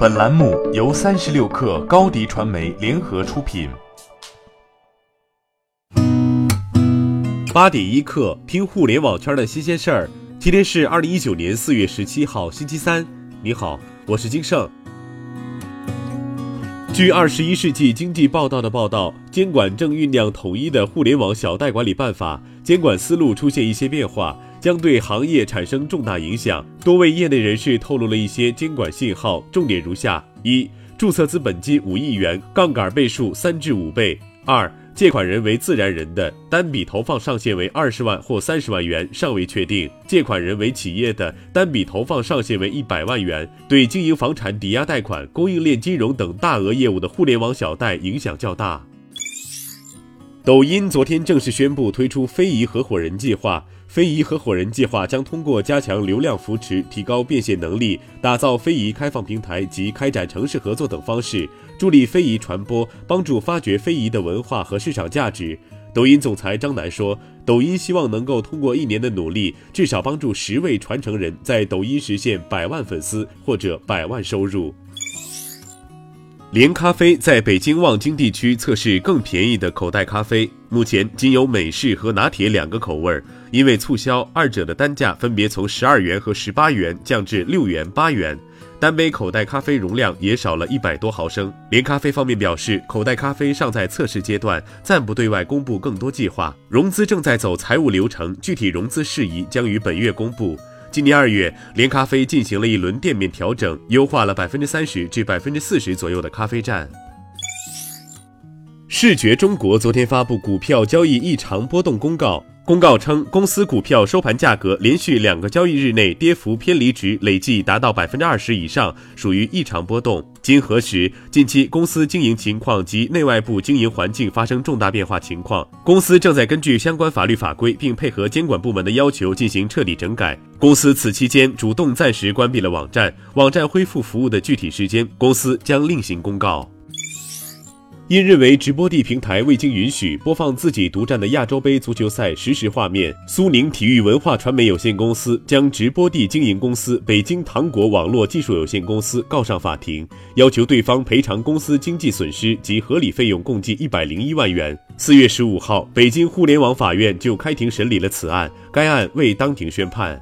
本栏目由三十六氪高低传媒联合出品。八点一刻，听互联网圈的新鲜事儿。今天是二零一九年四月十七号，星期三。你好，我是金盛。据《二十一世纪经济报道》的报道，监管正酝酿统一的互联网小贷管理办法，监管思路出现一些变化。将对行业产生重大影响。多位业内人士透露了一些监管信号，重点如下：一、注册资本金五亿元，杠杆倍数三至五倍；二、借款人为自然人的，单笔投放上限为二十万或三十万元，尚未确定；借款人为企业的，单笔投放上限为一百万元。对经营房产抵押贷款、供应链金融等大额业务的互联网小贷影响较大。抖音昨天正式宣布推出非遗合伙人计划。非遗合伙人计划将通过加强流量扶持、提高变现能力、打造非遗开放平台及开展城市合作等方式，助力非遗传播，帮助发掘非遗的文化和市场价值。抖音总裁张楠说：“抖音希望能够通过一年的努力，至少帮助十位传承人在抖音实现百万粉丝或者百万收入。”连咖啡在北京望京地区测试更便宜的口袋咖啡，目前仅有美式和拿铁两个口味儿。因为促销，二者的单价分别从十二元和十八元降至六元、八元。单杯口袋咖啡容量也少了一百多毫升。连咖啡方面表示，口袋咖啡尚在测试阶段，暂不对外公布更多计划。融资正在走财务流程，具体融资事宜将于本月公布。今年二月，连咖啡进行了一轮店面调整，优化了百分之三十至百分之四十左右的咖啡站。视觉中国昨天发布股票交易异常波动公告。公告称，公司股票收盘价格连续两个交易日内跌幅偏离值累计达到百分之二十以上，属于异常波动。经核实，近期公司经营情况及内外部经营环境发生重大变化情况，公司正在根据相关法律法规，并配合监管部门的要求进行彻底整改。公司此期间主动暂时关闭了网站，网站恢复服务的具体时间，公司将另行公告。因认为直播地平台未经允许播放自己独占的亚洲杯足球赛实时画面，苏宁体育文化传媒有限公司将直播地经营公司北京糖果网络技术有限公司告上法庭，要求对方赔偿公司经济损失及合理费用共计一百零一万元。四月十五号，北京互联网法院就开庭审理了此案，该案未当庭宣判。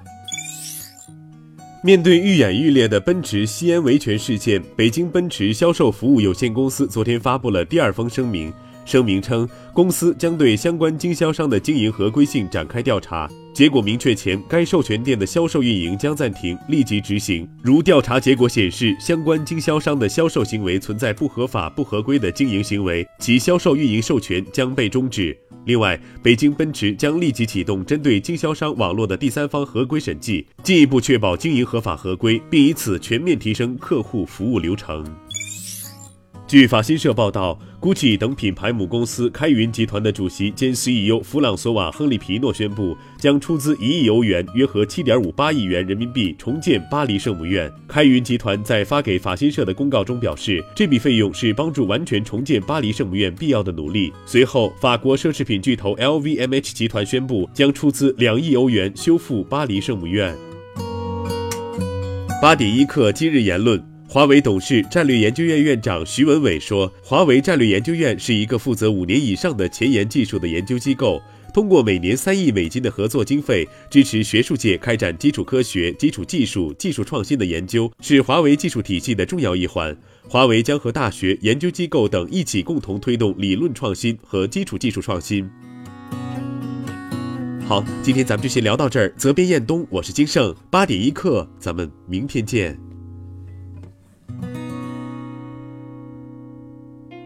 面对愈演愈烈的奔驰西安维权事件，北京奔驰销售服务有限公司昨天发布了第二封声明。声明称，公司将对相关经销商的经营合规性展开调查，结果明确前，该授权店的销售运营将暂停，立即执行。如调查结果显示，相关经销商的销售行为存在不合法、不合规的经营行为，其销售运营授权将被终止。另外，北京奔驰将立即启动针对经销商网络的第三方合规审计，进一步确保经营合法合规，并以此全面提升客户服务流程。据法新社报道，GUCCI 等品牌母公司开云集团的主席兼 CEO 弗朗索瓦·亨利皮诺宣布，将出资一亿欧元（约合七点五八亿元人民币）重建巴黎圣母院。开云集团在发给法新社的公告中表示，这笔费用是帮助完全重建巴黎圣母院必要的努力。随后，法国奢侈品巨头 LVMH 集团宣布，将出资两亿欧元修复巴黎圣母院。八点一刻，今日言论。华为董事、战略研究院院长徐文伟说：“华为战略研究院是一个负责五年以上的前沿技术的研究机构，通过每年三亿美金的合作经费，支持学术界开展基础科学、基础技术、技术创新的研究，是华为技术体系的重要一环。华为将和大学、研究机构等一起共同推动理论创新和基础技术创新。”好，今天咱们就先聊到这儿。责编：彦东，我是金盛。八点一刻，咱们明天见。